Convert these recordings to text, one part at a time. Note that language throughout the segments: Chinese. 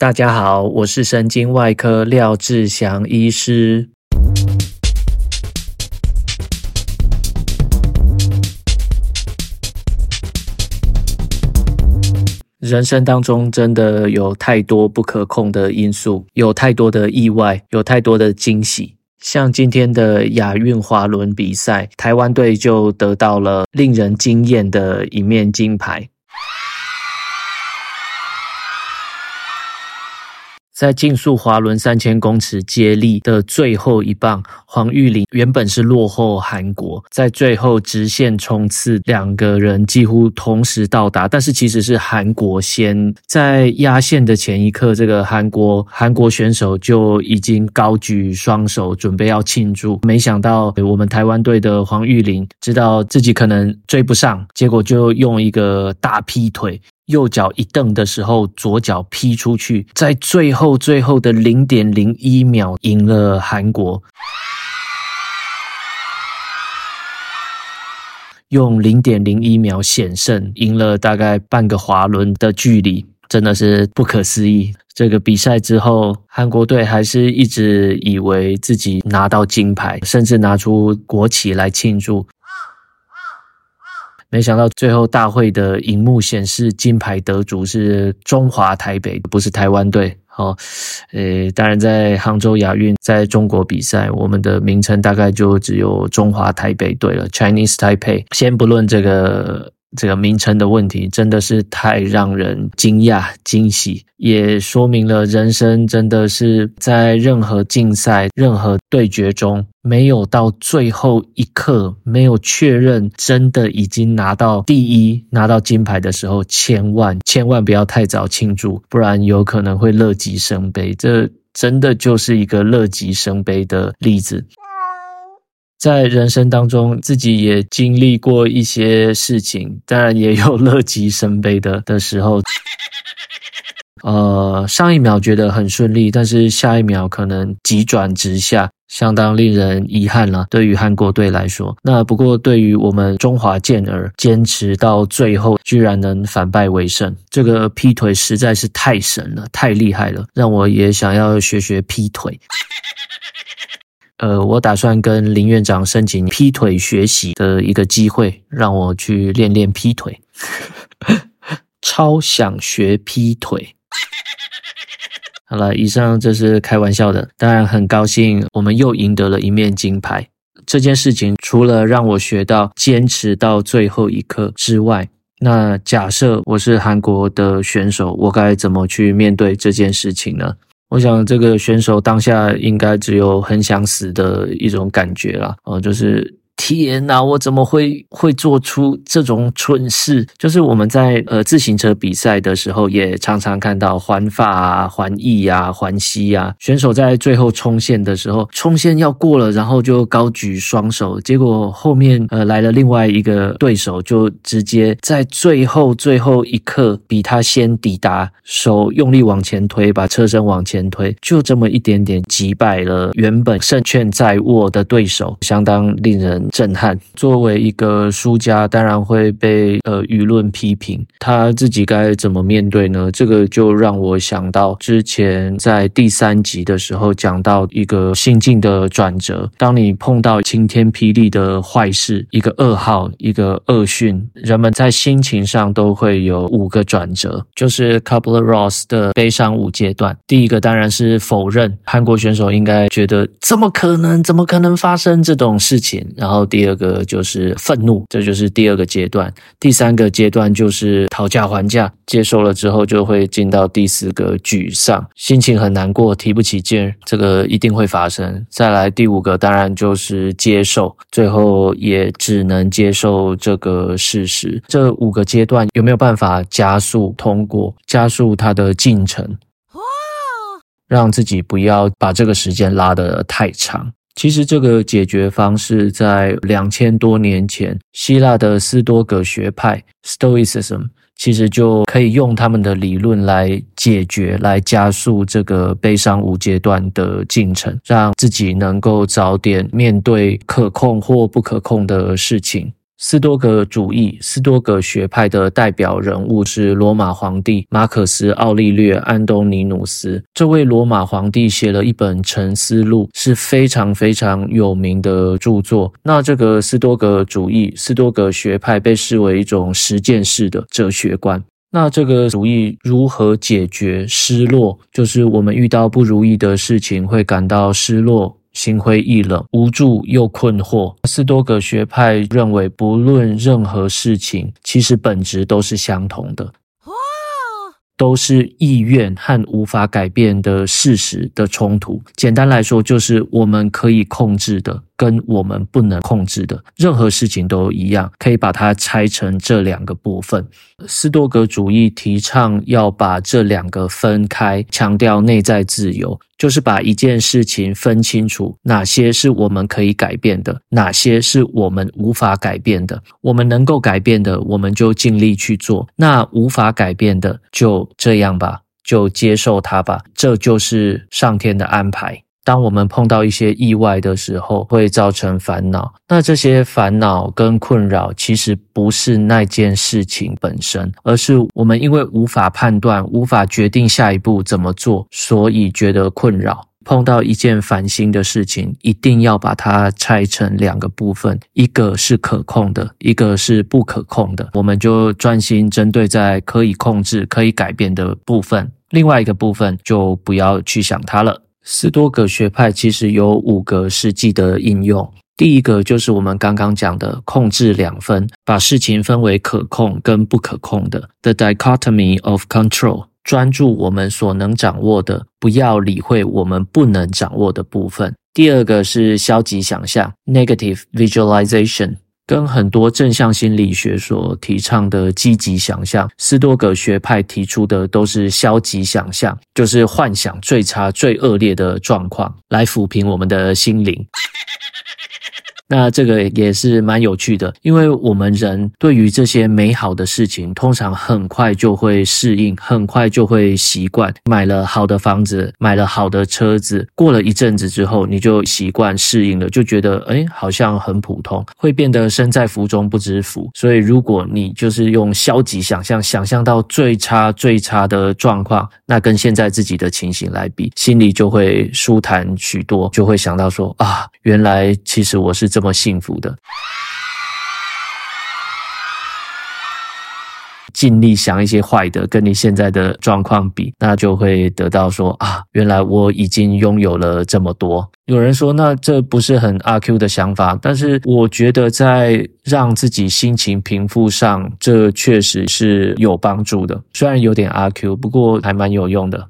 大家好，我是神经外科廖志祥医师。人生当中真的有太多不可控的因素，有太多的意外，有太多的惊喜。像今天的亚运滑轮比赛，台湾队就得到了令人惊艳的一面金牌。在竞速滑轮三千公尺接力的最后一棒，黄玉玲原本是落后韩国，在最后直线冲刺，两个人几乎同时到达，但是其实是韩国先。在压线的前一刻，这个韩国韩国选手就已经高举双手准备要庆祝，没想到我们台湾队的黄玉玲知道自己可能追不上，结果就用一个大劈腿。右脚一蹬的时候，左脚劈出去，在最后最后的零点零一秒赢了韩国，用零点零一秒险胜，赢了大概半个滑轮的距离，真的是不可思议。这个比赛之后，韩国队还是一直以为自己拿到金牌，甚至拿出国旗来庆祝。没想到最后大会的荧幕显示金牌得主是中华台北，不是台湾队。好，呃，当然在杭州亚运在中国比赛，我们的名称大概就只有中华台北队了，Chinese Taipei。先不论这个。这个名称的问题真的是太让人惊讶、惊喜，也说明了人生真的是在任何竞赛、任何对决中，没有到最后一刻，没有确认真的已经拿到第一、拿到金牌的时候，千万千万不要太早庆祝，不然有可能会乐极生悲。这真的就是一个乐极生悲的例子。在人生当中，自己也经历过一些事情，当然也有 乐极生悲的的时候。呃，上一秒觉得很顺利，但是下一秒可能急转直下，相当令人遗憾了。对于韩国队来说，那不过对于我们中华健儿，坚持到最后，居然能反败为胜，这个劈腿实在是太神了，太厉害了，让我也想要学学劈腿。呃，我打算跟林院长申请劈腿学习的一个机会，让我去练练劈腿。超想学劈腿。好了，以上这是开玩笑的，当然很高兴我们又赢得了一面金牌。这件事情除了让我学到坚持到最后一刻之外，那假设我是韩国的选手，我该怎么去面对这件事情呢？我想这个选手当下应该只有很想死的一种感觉啦，哦，就是。天哪，我怎么会会做出这种蠢事？就是我们在呃自行车比赛的时候，也常常看到环法啊、环意啊、环西啊，选手在最后冲线的时候，冲线要过了，然后就高举双手，结果后面呃来了另外一个对手，就直接在最后最后一刻比他先抵达，手用力往前推，把车身往前推，就这么一点点击败了原本胜券在握的对手，相当令人。震撼。作为一个输家，当然会被呃舆论批评，他自己该怎么面对呢？这个就让我想到之前在第三集的时候讲到一个心境的转折。当你碰到晴天霹雳的坏事，一个噩耗，一个恶讯，人们在心情上都会有五个转折，就是 Kubler-Ross 的悲伤五阶段。第一个当然是否认，韩国选手应该觉得怎么可能，怎么可能发生这种事情，然后。第二个就是愤怒，这就是第二个阶段。第三个阶段就是讨价还价，接受了之后就会进到第四个沮丧，心情很难过，提不起劲，这个一定会发生。再来第五个，当然就是接受，最后也只能接受这个事实。这五个阶段有没有办法加速通过，加速它的进程？哇！让自己不要把这个时间拉得太长。其实这个解决方式在两千多年前，希腊的斯多葛学派 （Stoicism） 其实就可以用他们的理论来解决、来加速这个悲伤无阶段的进程，让自己能够早点面对可控或不可控的事情。斯多葛主义，斯多葛学派的代表人物是罗马皇帝马可斯·奥利略·安东尼努斯。这位罗马皇帝写了一本《沉思录》，是非常非常有名的著作。那这个斯多葛主义，斯多葛学派被视为一种实践式的哲学观。那这个主义如何解决失落？就是我们遇到不如意的事情，会感到失落。心灰意冷、无助又困惑。斯多葛学派认为，不论任何事情，其实本质都是相同的，都是意愿和无法改变的事实的冲突。简单来说，就是我们可以控制的。跟我们不能控制的任何事情都一样，可以把它拆成这两个部分。斯多葛主义提倡要把这两个分开，强调内在自由，就是把一件事情分清楚，哪些是我们可以改变的，哪些是我们无法改变的。我们能够改变的，我们就尽力去做；那无法改变的，就这样吧，就接受它吧。这就是上天的安排。当我们碰到一些意外的时候，会造成烦恼。那这些烦恼跟困扰，其实不是那件事情本身，而是我们因为无法判断、无法决定下一步怎么做，所以觉得困扰。碰到一件烦心的事情，一定要把它拆成两个部分，一个是可控的，一个是不可控的。我们就专心针对在可以控制、可以改变的部分，另外一个部分就不要去想它了。斯多葛学派其实有五个实际的应用。第一个就是我们刚刚讲的控制两分，把事情分为可控跟不可控的，the dichotomy of control。专注我们所能掌握的，不要理会我们不能掌握的部分。第二个是消极想象，negative visualization。跟很多正向心理学所提倡的积极想象，斯多葛学派提出的都是消极想象，就是幻想最差、最恶劣的状况，来抚平我们的心灵。那这个也是蛮有趣的，因为我们人对于这些美好的事情，通常很快就会适应，很快就会习惯。买了好的房子，买了好的车子，过了一阵子之后，你就习惯适应了，就觉得诶，好像很普通，会变得身在福中不知福。所以，如果你就是用消极想象，想象到最差最差的状况，那跟现在自己的情形来比，心里就会舒坦许多，就会想到说啊，原来其实我是这。这么幸福的，尽力想一些坏的，跟你现在的状况比，那就会得到说啊，原来我已经拥有了这么多。有人说，那这不是很阿 Q 的想法，但是我觉得在让自己心情平复上，这确实是有帮助的。虽然有点阿 Q，不过还蛮有用的。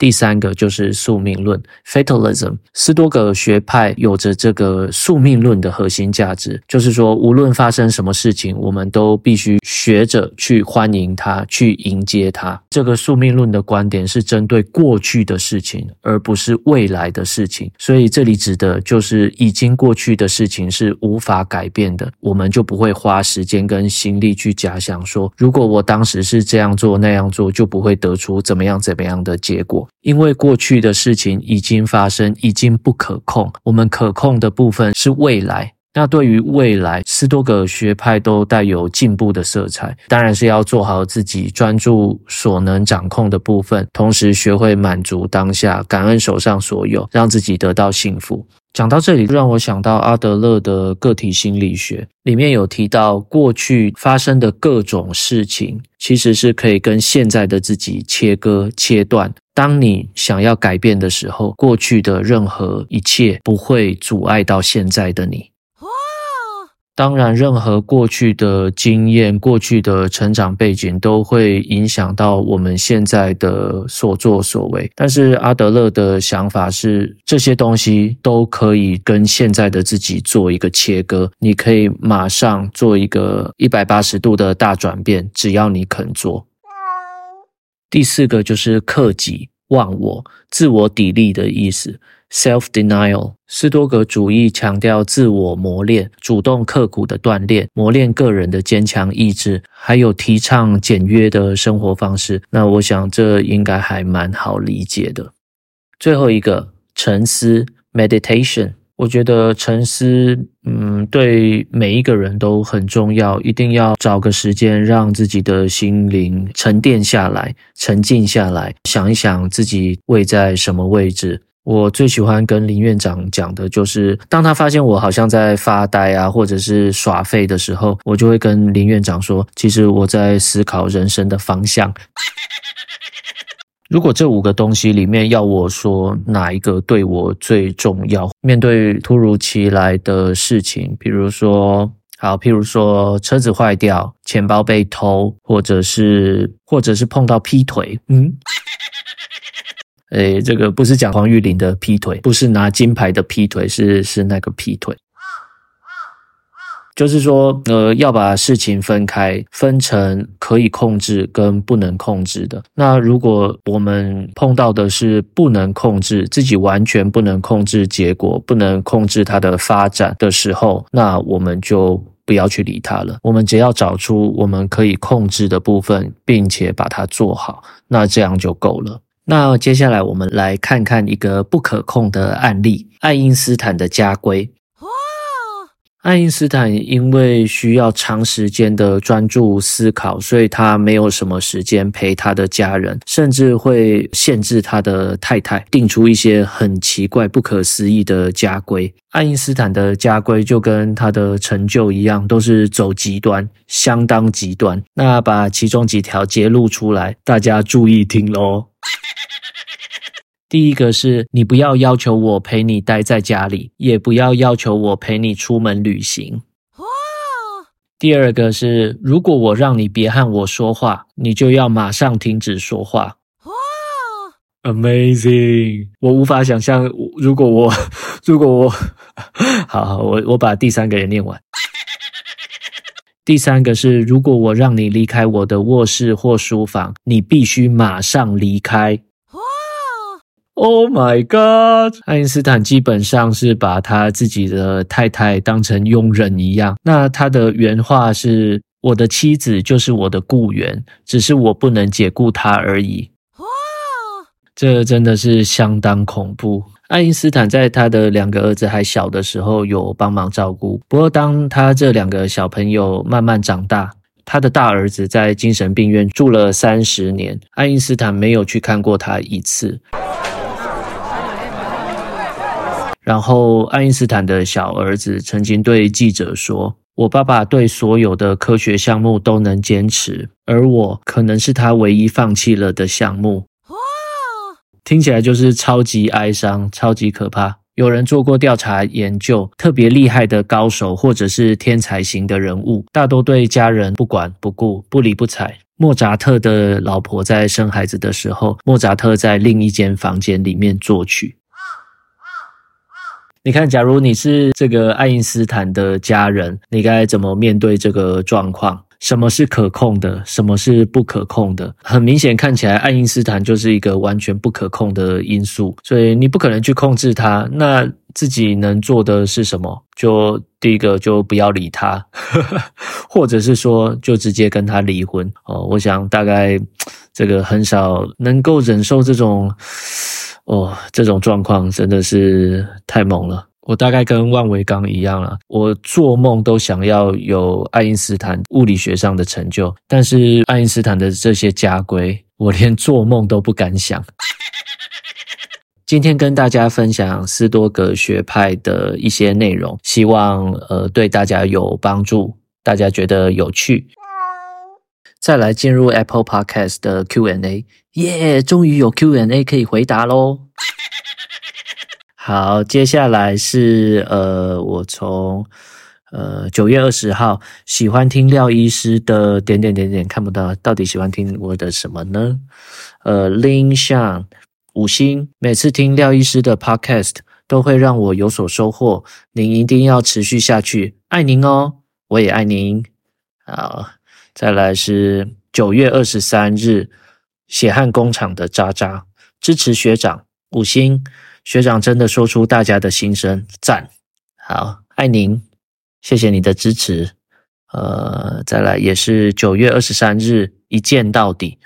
第三个就是宿命论 （Fatalism）。斯多葛学派有着这个宿命论的核心价值，就是说，无论发生什么事情，我们都必须学着去欢迎它，去迎接它。这个宿命论的观点是针对过去的事情，而不是未来的事情。所以这里指的就是已经过去的事情是无法改变的，我们就不会花时间跟心力去假想说，如果我当时是这样做那样做，就不会得出怎么样怎么样的结果。因为过去的事情已经发生，已经不可控。我们可控的部分是未来。那对于未来，斯多葛学派都带有进步的色彩。当然是要做好自己专注所能掌控的部分，同时学会满足当下，感恩手上所有，让自己得到幸福。讲到这里，让我想到阿德勒的个体心理学，里面有提到，过去发生的各种事情，其实是可以跟现在的自己切割、切断。当你想要改变的时候，过去的任何一切不会阻碍到现在的你。当然，任何过去的经验、过去的成长背景都会影响到我们现在的所作所为。但是阿德勒的想法是，这些东西都可以跟现在的自己做一个切割，你可以马上做一个一百八十度的大转变，只要你肯做。第四个就是克己忘我、自我砥砺的意思。Self-denial，斯多格主义强调自我磨练，主动刻苦的锻炼，磨练个人的坚强意志，还有提倡简约的生活方式。那我想这应该还蛮好理解的。最后一个沉思 （meditation）。我觉得沉思，嗯，对每一个人都很重要，一定要找个时间让自己的心灵沉淀下来、沉静下来，想一想自己位在什么位置。我最喜欢跟林院长讲的就是，当他发现我好像在发呆啊，或者是耍废的时候，我就会跟林院长说，其实我在思考人生的方向。如果这五个东西里面要我说哪一个对我最重要，面对突如其来的事情，比如说，好，譬如说车子坏掉、钱包被偷，或者是或者是碰到劈腿，嗯，诶，这个不是讲黄玉玲的劈腿，不是拿金牌的劈腿，是是那个劈腿。就是说，呃，要把事情分开，分成可以控制跟不能控制的。那如果我们碰到的是不能控制，自己完全不能控制结果，不能控制它的发展的时候，那我们就不要去理它了。我们只要找出我们可以控制的部分，并且把它做好，那这样就够了。那接下来我们来看看一个不可控的案例：爱因斯坦的家规。爱因斯坦因为需要长时间的专注思考，所以他没有什么时间陪他的家人，甚至会限制他的太太，定出一些很奇怪、不可思议的家规。爱因斯坦的家规就跟他的成就一样，都是走极端，相当极端。那把其中几条揭露出来，大家注意听喽。第一个是你不要要求我陪你待在家里，也不要要求我陪你出门旅行。哇！第二个是，如果我让你别和我说话，你就要马上停止说话。哇！Amazing！我无法想象，如果我，如果我，好好，我我把第三个也念完。第三个是，如果我让你离开我的卧室或书房，你必须马上离开。Oh my God！爱因斯坦基本上是把他自己的太太当成佣人一样。那他的原话是：“我的妻子就是我的雇员，只是我不能解雇她而已。”哇，这真的是相当恐怖。爱因斯坦在他的两个儿子还小的时候有帮忙照顾。不过，当他这两个小朋友慢慢长大，他的大儿子在精神病院住了三十年，爱因斯坦没有去看过他一次。然后，爱因斯坦的小儿子曾经对记者说：“我爸爸对所有的科学项目都能坚持，而我可能是他唯一放弃了的项目。”哇，听起来就是超级哀伤、超级可怕。有人做过调查研究，特别厉害的高手或者是天才型的人物，大都对家人不管不顾、不理不睬。莫扎特的老婆在生孩子的时候，莫扎特在另一间房间里面作曲。你看，假如你是这个爱因斯坦的家人，你该怎么面对这个状况？什么是可控的？什么是不可控的？很明显，看起来爱因斯坦就是一个完全不可控的因素，所以你不可能去控制他。那自己能做的是什么？就第一个，就不要理他，或者是说，就直接跟他离婚。哦，我想大概这个很少能够忍受这种。哦，这种状况真的是太猛了。我大概跟万维刚一样了，我做梦都想要有爱因斯坦物理学上的成就，但是爱因斯坦的这些家规，我连做梦都不敢想。今天跟大家分享斯多葛学派的一些内容，希望呃对大家有帮助，大家觉得有趣。再来进入 Apple Podcast 的 Q&A，耶，终于有 Q&A 可以回答喽。好，接下来是呃，我从呃九月二十号喜欢听廖医师的点点点点，看不到，到底喜欢听我的什么呢？呃，Lin Shan 五星，每次听廖医师的 Podcast 都会让我有所收获，您一定要持续下去，爱您哦，我也爱您。好。再来是九月二十三日，血汗工厂的渣渣支持学长五星，学长真的说出大家的心声，赞，好，爱您，谢谢你的支持。呃，再来也是九月二十三日，一见到底，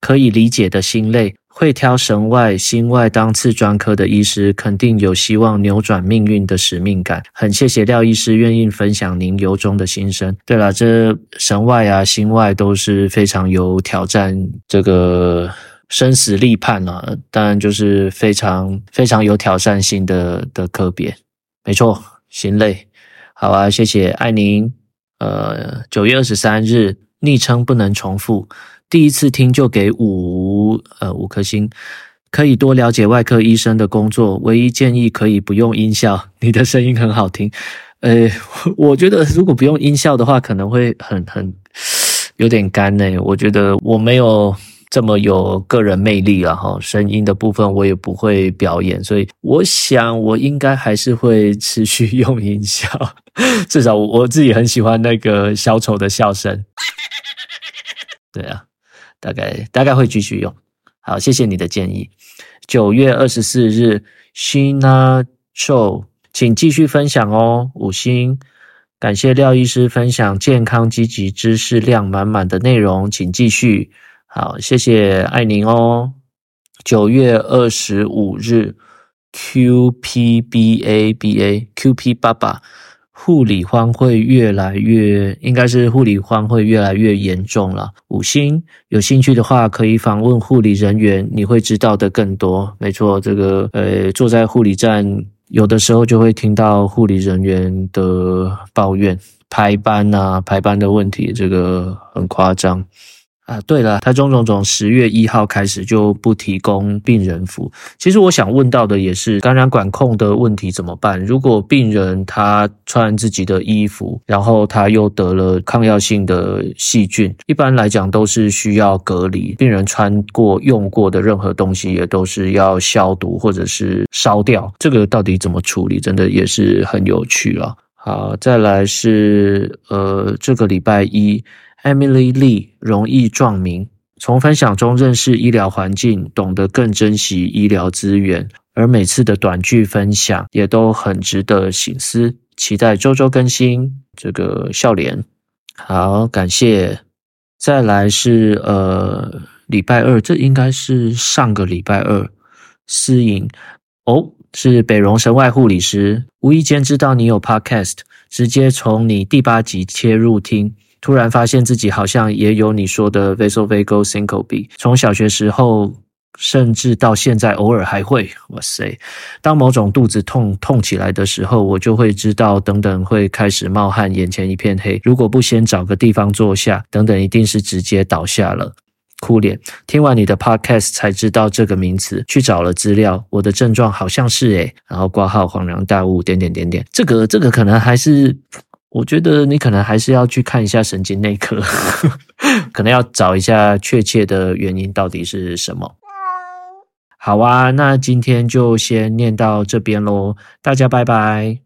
可以理解的心累会挑神外心外当次专科的医师，肯定有希望扭转命运的使命感。很谢谢廖医师愿意分享您由衷的心声。对了，这神外啊心外都是非常有挑战，这个生死立判啊，当然就是非常非常有挑战性的的科别。没错，心累。好啊，谢谢爱您。呃，九月二十三日，昵称不能重复。第一次听就给五呃五颗星，可以多了解外科医生的工作。唯一建议可以不用音效，你的声音很好听。呃，我觉得如果不用音效的话，可能会很很有点干呢。我觉得我没有这么有个人魅力了哈，声音的部分我也不会表演，所以我想我应该还是会持续用音效。至少我自己很喜欢那个小丑的笑声。对啊。大概大概会继续用，好，谢谢你的建议。九月二十四日，Shina Show，请继续分享哦，五星。感谢廖医师分享健康积极知识量满满的内容，请继续。好，谢谢爱您哦。九月二十五日，QPBABA，QP 爸爸。护理荒会越来越，应该是护理荒会越来越严重了。五星，有兴趣的话可以访问护理人员，你会知道的更多。没错，这个呃，坐在护理站，有的时候就会听到护理人员的抱怨，排班啊，排班的问题，这个很夸张。啊，对了，台中总总十月一号开始就不提供病人服。其实我想问到的也是感染管控的问题怎么办？如果病人他穿自己的衣服，然后他又得了抗药性的细菌，一般来讲都是需要隔离。病人穿过用过的任何东西也都是要消毒或者是烧掉。这个到底怎么处理？真的也是很有趣了。好，再来是呃这个礼拜一。Emily Lee 容易撞名，从分享中认识医疗环境，懂得更珍惜医疗资源，而每次的短剧分享也都很值得省思。期待周周更新，这个笑脸，好，感谢。再来是呃礼拜二，这应该是上个礼拜二，私隐哦，是北荣神外护理师，无意间知道你有 Podcast，直接从你第八集切入听。突然发现自己好像也有你说的 vasovagal syncope，从小学时候甚至到现在偶尔还会，哇塞！当某种肚子痛痛起来的时候，我就会知道等等会开始冒汗，眼前一片黑。如果不先找个地方坐下，等等一定是直接倒下了。哭脸。听完你的 podcast 才知道这个名词，去找了资料，我的症状好像是诶，然后挂号恍然大悟，点点点点，这个这个可能还是。我觉得你可能还是要去看一下神经内科，可能要找一下确切的原因到底是什么。好啊，那今天就先念到这边喽，大家拜拜。